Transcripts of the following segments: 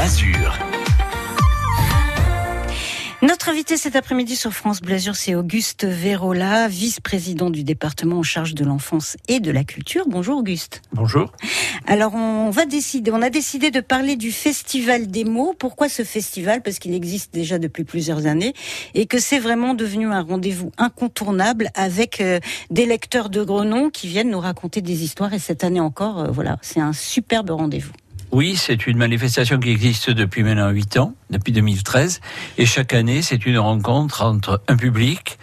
Azur. Notre invité cet après-midi sur France Bleu Azur, c'est Auguste Vérola, vice-président du département en charge de l'enfance et de la culture. Bonjour Auguste. Bonjour. Alors on va décider, on a décidé de parler du festival des mots. Pourquoi ce festival? Parce qu'il existe déjà depuis plusieurs années et que c'est vraiment devenu un rendez-vous incontournable avec euh, des lecteurs de Grenon qui viennent nous raconter des histoires. Et cette année encore, euh, voilà, c'est un superbe rendez-vous. Oui, c'est une manifestation qui existe depuis maintenant 8 ans, depuis 2013. Et chaque année, c'est une rencontre entre un public,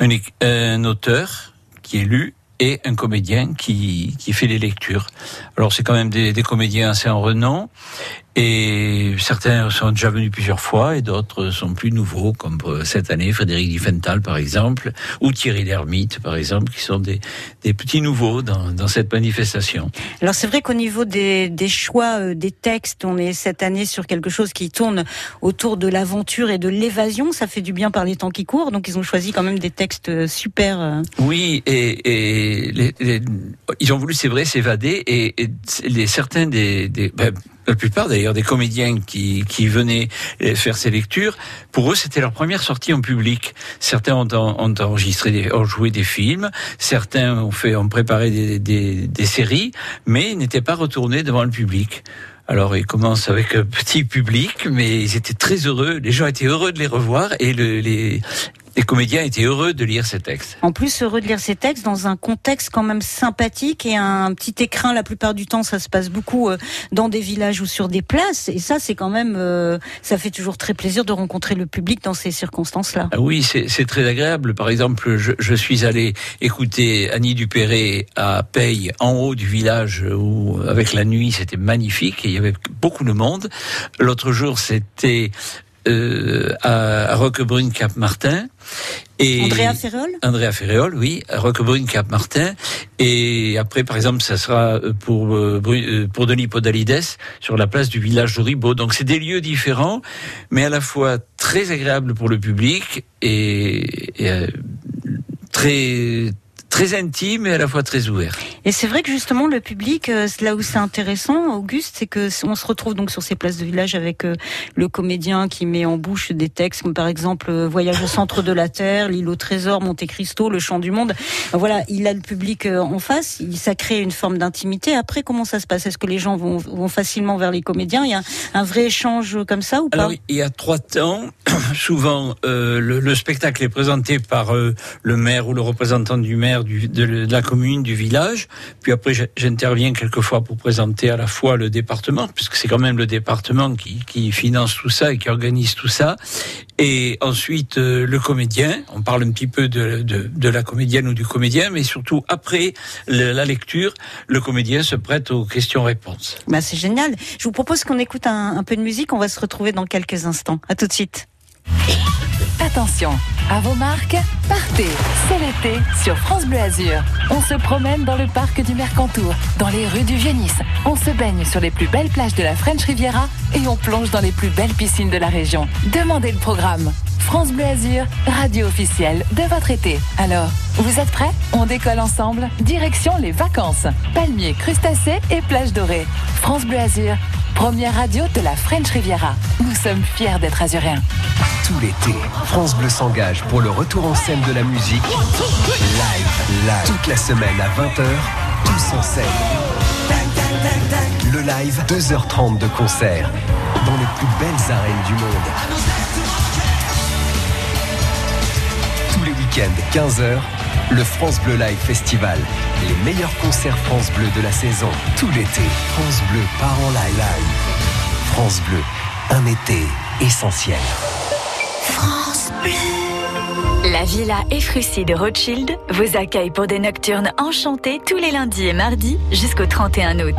un, auteur qui est lu et un comédien qui, fait les lectures. Alors c'est quand même des comédiens assez en renom et certains sont déjà venus plusieurs fois et d'autres sont plus nouveaux, comme euh, cette année Frédéric Diffenthal par exemple, ou Thierry Lhermitte par exemple, qui sont des, des petits nouveaux dans, dans cette manifestation. Alors c'est vrai qu'au niveau des, des choix euh, des textes, on est cette année sur quelque chose qui tourne autour de l'aventure et de l'évasion. Ça fait du bien par les temps qui courent, donc ils ont choisi quand même des textes euh, super. Oui, et, et les, les, ils ont voulu, c'est vrai, s'évader et, et les, certains des, des ben, la plupart d'ailleurs des comédiens qui, qui venaient faire ces lectures, pour eux c'était leur première sortie en public. Certains ont, ont enregistré, ont joué des films, certains ont fait, ont préparé des, des, des séries, mais n'étaient pas retournés devant le public. Alors ils commencent avec un petit public, mais ils étaient très heureux. Les gens étaient heureux de les revoir et le, les, les comédiens étaient heureux de lire ces textes. En plus, heureux de lire ces textes dans un contexte quand même sympathique et un petit écrin. La plupart du temps, ça se passe beaucoup euh, dans des villages ou sur des places. Et ça, c'est quand même, euh, ça fait toujours très plaisir de rencontrer le public dans ces circonstances-là. Ah oui, c'est très agréable. Par exemple, je, je, suis allé écouter Annie Dupéré à Paye, en haut du village, où avec la nuit, c'était magnifique et il y avait beaucoup de monde. L'autre jour, c'était euh, à Roquebrune Cap Martin. Et Andrea Ferrol? Andrea Ferrol, oui, à Roquebrune Cap Martin. Et après par exemple ça sera pour euh, pour Denis Podalides sur la place du village de Ribot. Donc c'est des lieux différents mais à la fois très agréables pour le public et, et euh, très très intime et à la fois très ouvert. Et c'est vrai que justement le public, euh, là où c'est intéressant, Auguste, c'est que on se retrouve donc sur ces places de village avec euh, le comédien qui met en bouche des textes comme par exemple euh, Voyage au centre de la Terre, L'île au trésor, Monte Cristo, Le chant du monde. Voilà, il a le public en face, ça crée une forme d'intimité. Après, comment ça se passe? Est-ce que les gens vont, vont, facilement vers les comédiens? Il y a un, un, vrai échange comme ça ou pas? Alors, il y a trois temps. Souvent, euh, le, le, spectacle est présenté par euh, le maire ou le représentant du maire de, la commune, du village. Puis après, j'interviens quelquefois pour présenter à la fois le département, puisque c'est quand même le département qui, finance tout ça et qui organise tout ça. Et ensuite, euh, le comédien. On parle un petit peu de, la comédienne ou du comédien, mais surtout après la lecture, le comédien se prête aux questions-réponses. Bah, c'est génial. Je vous propose qu'on écoute un, un peu de musique. On va se retrouver dans quelques instants. À tout de suite. Attention, à vos marques, partez. C'est l'été sur France Bleu Azur. On se promène dans le parc du Mercantour, dans les rues du Vieux-Nice. On se baigne sur les plus belles plages de la French Riviera et on plonge dans les plus belles piscines de la région. Demandez le programme. France Bleu Azur, radio officielle de votre été. Alors, vous êtes prêts? On décolle ensemble. Direction les vacances. Palmiers, crustacés et plages dorées. France Bleu Azur, première radio de la French Riviera. Nous sommes fiers d'être azuréens. Tout l'été, France Bleu s'engage pour le retour en scène de la musique. Live, live. Toute la semaine à 20h, tous en scène. Le live, 2h30 de concert dans les plus belles arènes du monde. Tous les week-ends, 15h, le France Bleu Live Festival. Les meilleurs concerts France Bleu de la saison. Tout l'été, France Bleu part en live. France Bleu, un été essentiel. France Bleu. La Villa Efrussi de Rothschild vous accueille pour des nocturnes enchantées tous les lundis et mardis jusqu'au 31 août.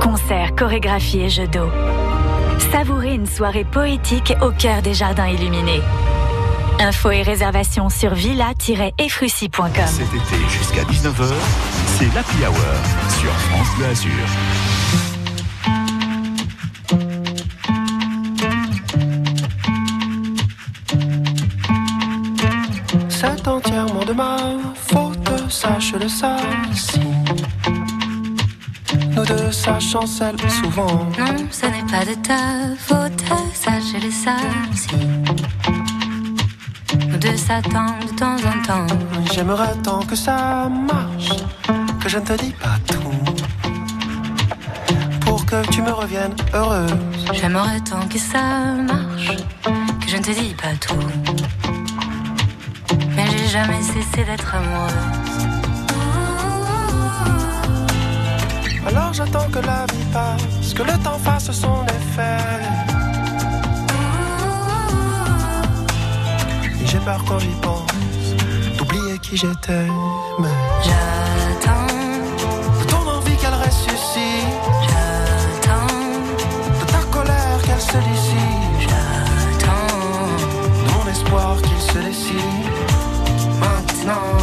Concerts, chorégraphies et jeux d'eau. Savourez une soirée poétique au cœur des jardins illuminés. Infos et réservations sur villa-efrussi.com. Cet été jusqu'à 19h, c'est l'Happy Hour sur France Bleu Azur. C'est entièrement de ma faute, sache-le ça. Si Nous deux, ça chancelle souvent. Non, ce n'est pas de ta faute, ça je deux s'attendent de temps en temps. J'aimerais tant que ça marche, que je ne te dis pas tout. Pour que tu me reviennes heureuse. J'aimerais tant que ça marche, que je ne te dis pas tout. Mais j'ai jamais cessé d'être amoureuse. Alors j'attends que la vie passe, que le temps fasse son Quand j'y pense, d'oublier qui j'étais. Mais J'attends, de ton envie qu'elle ressuscite, j'attends, de ta colère qu'elle se dissipe, j'attends. de mon espoir qu'il se décide. Maintenant,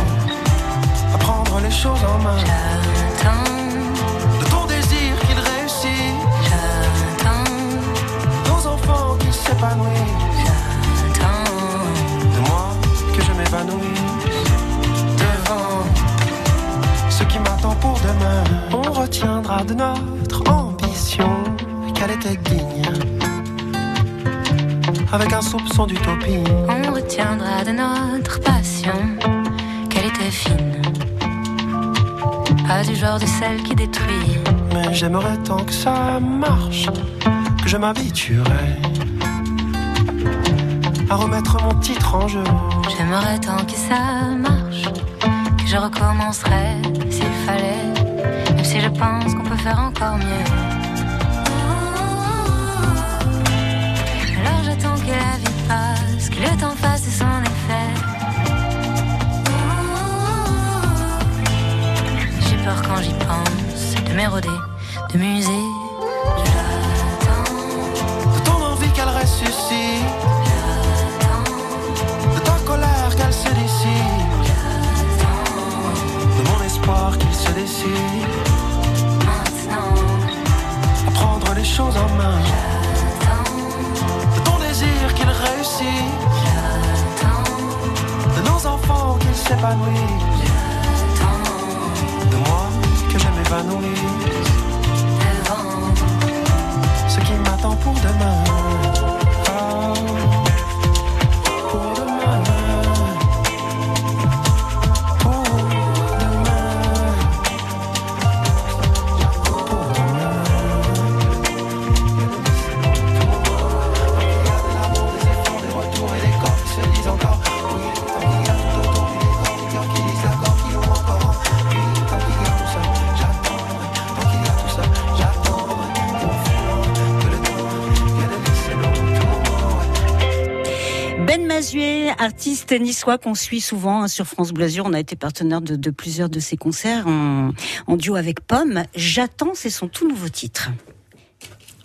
À prendre les choses en main, pour demain, on retiendra de notre ambition qu'elle était digne. Avec un soupçon d'utopie, on retiendra de notre passion qu'elle était fine. Pas du genre de celle qui détruit. mais j'aimerais tant que ça marche, que je m'habituerais à remettre mon titre en jeu. J'aimerais tant que ça marche, que je recommencerais s'il pense, Mazuet, artiste niçois qu'on suit souvent hein, sur France Bleu. On a été partenaire de, de plusieurs de ses concerts en, en duo avec Pomme. J'attends, c'est son tout nouveau titre.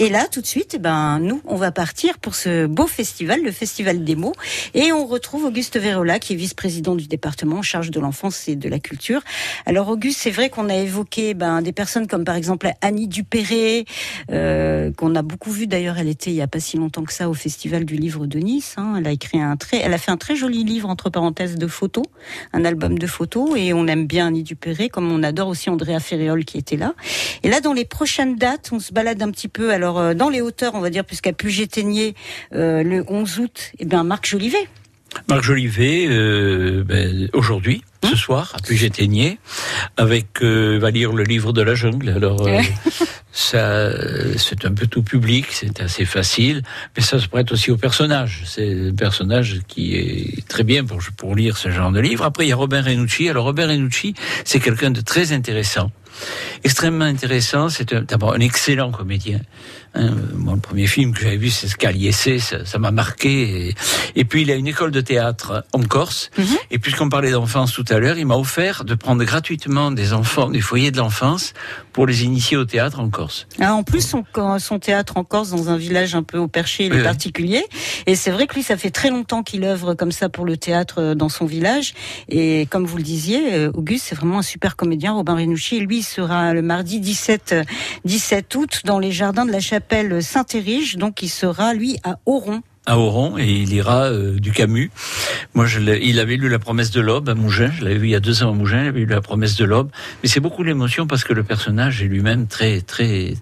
Et là, tout de suite, eh ben, nous, on va partir pour ce beau festival, le Festival des mots. Et on retrouve Auguste Vérola, qui est vice-président du département en charge de l'enfance et de la culture. Alors, Auguste, c'est vrai qu'on a évoqué ben, des personnes comme par exemple Annie Dupéré, euh, qu'on a beaucoup vu d'ailleurs. Elle était il y a pas si longtemps que ça au Festival du Livre de Nice. Hein. Elle a écrit un très, elle a fait un très joli livre entre parenthèses de photos, un album de photos. Et on aime bien Annie Dupéré, comme on adore aussi Andrea Ferréol qui était là. Et là, dans les prochaines dates, on se balade un petit peu. Alors, euh, dans les hauteurs, on va dire, puisqu'à Puget-Ténier, euh, le 11 août, eh bien, Marc Jolivet. Marc Jolivet, euh, ben, aujourd'hui, ce soir, à Puget-Ténier, avec euh, va lire le livre de la jungle. Alors, euh, ça, c'est un peu tout public, c'est assez facile, mais ça se prête aussi au personnage. C'est un personnage qui est très bien pour, pour lire ce genre de livre. Après, il y a Robert Renucci. Alors, Robert Renucci, c'est quelqu'un de très intéressant. Extrêmement intéressant, c'est d'abord un excellent comédien. Hein, le premier film que j'avais vu, c'est Scaliessé, ça ça m'a marqué. Et, et puis, il a une école de théâtre en Corse. Et puisqu'on parlait d'enfance tout à l'heure, il m'a offert de prendre gratuitement des enfants du foyer de l'enfance pour les initier au théâtre en Corse. Ah, en plus, son, son théâtre en Corse, dans un village un peu au perché, il est oui. particulier. Et c'est vrai que lui, ça fait très longtemps qu'il œuvre comme ça pour le théâtre euh, dans son village. Et comme vous le disiez, euh, Auguste, c'est vraiment un super comédien, Robin Renouchi. Et lui, il sera le mardi 17, euh, 17 août dans les jardins de la chapelle Saint-Érige. Donc, il sera, lui, à Oron. À Oron et il ira euh, du Camus. Moi, je il avait lu La promesse de l'aube à Mougins. Je l'avais vu il y a deux ans à Mougins. Il avait lu La promesse de l'aube. Mais c'est beaucoup l'émotion parce que le personnage est lui-même très, très,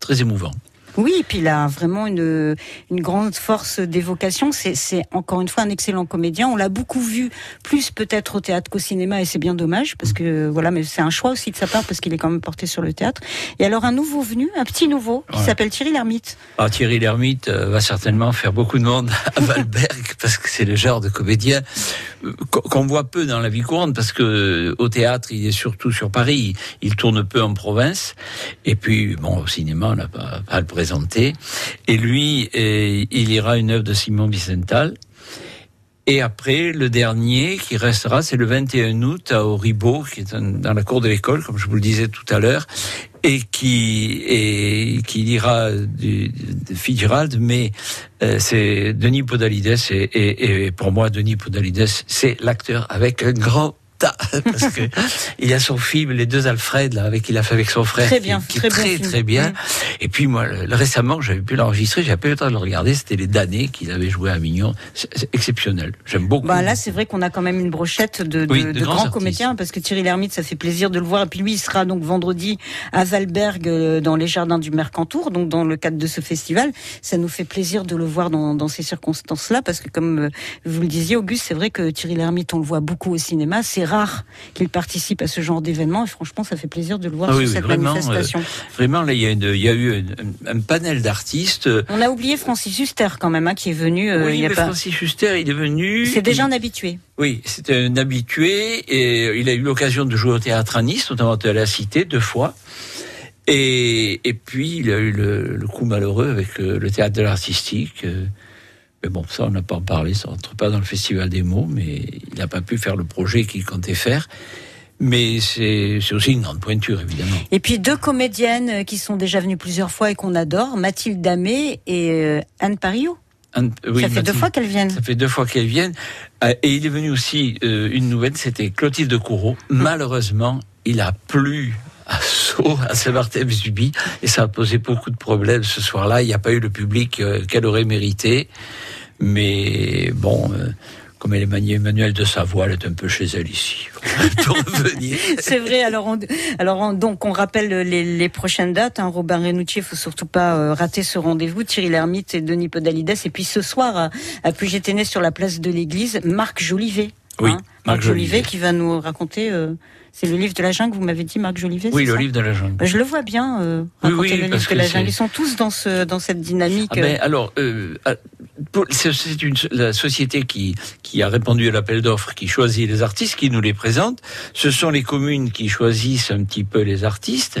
très émouvant. Oui, et puis il a vraiment une, une grande force d'évocation. C'est encore une fois un excellent comédien. On l'a beaucoup vu, plus peut-être au théâtre qu'au cinéma, et c'est bien dommage parce que voilà, mais c'est un choix aussi de sa part parce qu'il est quand même porté sur le théâtre. Et alors un nouveau venu, un petit nouveau, qui s'appelle Thierry Lhermitte. Ah, Thierry Lhermitte euh, va certainement faire beaucoup de monde à Valberg parce que c'est le genre de comédien qu'on voit peu dans la vie courante parce que euh, au théâtre il est surtout sur Paris, il tourne peu en province. Et puis bon au cinéma on n'a pas, pas le présent et lui, euh, il ira une œuvre de Simon Vicental. Et après, le dernier qui restera, c'est le 21 août à Auribeau, qui est dans la cour de l'école, comme je vous le disais tout à l'heure, et qui et qui lira du, de Fitzgerald, mais euh, c'est Denis Podalides et, et, pour moi Denis Podalides c'est l'acteur avec un grand parce que il y a son film les deux Alfred là avec qu'il a fait avec son frère très bien qui, est très très bien. Et puis moi le, récemment j'avais pu l'enregistrer j'avais pas eu le temps de le regarder c'était les damnés qu'il avait joué à Avignon. C'est exceptionnel. J'aime beaucoup. Bah là c'est vrai qu'on a quand même une brochette de, de, de, grands, comédiens parce que Thierry Lhermitte ça fait plaisir de le voir. Et puis lui il sera donc vendredi à Valberg euh, dans les jardins du Mercantour donc dans le cadre de ce festival. Ça nous fait plaisir de le voir dans, dans ces circonstances là parce que comme euh, vous le disiez Auguste c'est vrai que Thierry Lhermitte on le voit beaucoup au cinéma. C'est rare qu'il participe à ce genre d'événement. Et franchement, ça fait plaisir de le voir ah sur cette vraiment, manifestation. Euh, vraiment, là, il y a, il y a eu un, panel d'artistes. On a oublié Francis Huster quand même, hein, qui est venu. Euh, il y a pas... Francis Huster, il est venu. C'est déjà un habitué. Oui, c'était un habitué et il a eu l'occasion de jouer au théâtre à Nice, notamment à la Cité, deux fois. Et, et puis, il a eu le, coup malheureux avec euh, le théâtre de l'artistique. Mais bon, ça, on n'a pas en parlé, ça rentre pas dans le Festival des mots, mais il n'a pas pu faire le projet qu'il comptait faire. Mais c'est aussi une grande pointure, évidemment. Et puis deux comédiennes euh, qui sont déjà venues plusieurs fois et qu'on adore, Mathilde Damé et euh, Anne Pario. oui, ça fait deux fois qu'elles viennent. Ça fait deux fois qu'elles viennent. Euh, et il est venu aussi une nouvelle, c'était Clotilde Courreau. Mm. Malheureusement, il a plu à Sceaux, à Saint-Martin-Vésubie, et ça a posé beaucoup de problèmes ce soir-là. Il n'y a pas eu le public qu'elle aurait mérité. Mais bon, euh, comme elle est Emmanuel de Savoie, elle est un peu chez elle ici. C'est vrai. Alors, on, alors donc on rappelle les, prochaines dates. Hein. Robin Renucci, il faut surtout pas euh, rater ce rendez-vous. Thierry Lhermitte et Denis Podalides. Et puis ce soir à, à Puget-Ténès sur la place de l'Église, Marc Jolivet. Oui, hein. Marc, Jolivet, qui va nous raconter. Euh, c'est le livre de la jungle, vous m'avez dit, Marc Jolivet Oui, le livre de la jungle. Je le vois bien euh, raconter le livre de la jungle. Ils sont tous dans, ce, dans cette dynamique. Ah ben, alors, euh, ah, c'est une la société qui, qui a répondu à l'appel d'offres, qui choisit les artistes, qui nous les présente. Ce sont les communes qui choisissent un petit peu les artistes,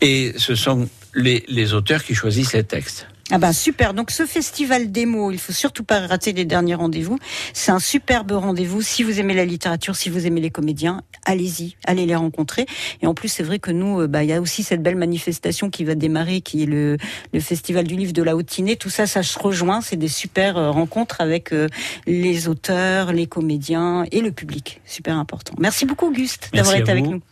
et ce sont les, les auteurs qui choisissent les textes. Ah ben super. Donc ce festival démo, il faut surtout pas rater les derniers rendez-vous. C'est un superbe rendez-vous. Si vous aimez la littérature, si vous aimez les comédiens, allez-y, allez les rencontrer. Et en plus, c'est vrai que nous, euh, bah, il y a aussi cette belle manifestation qui va démarrer, qui est le, le festival du livre de la Haute-Tinée. Tout ça, ça se rejoint. C'est des super euh, rencontres avec euh, les auteurs, les comédiens et le public. Super important. Merci beaucoup, Auguste, d'avoir été avec nous.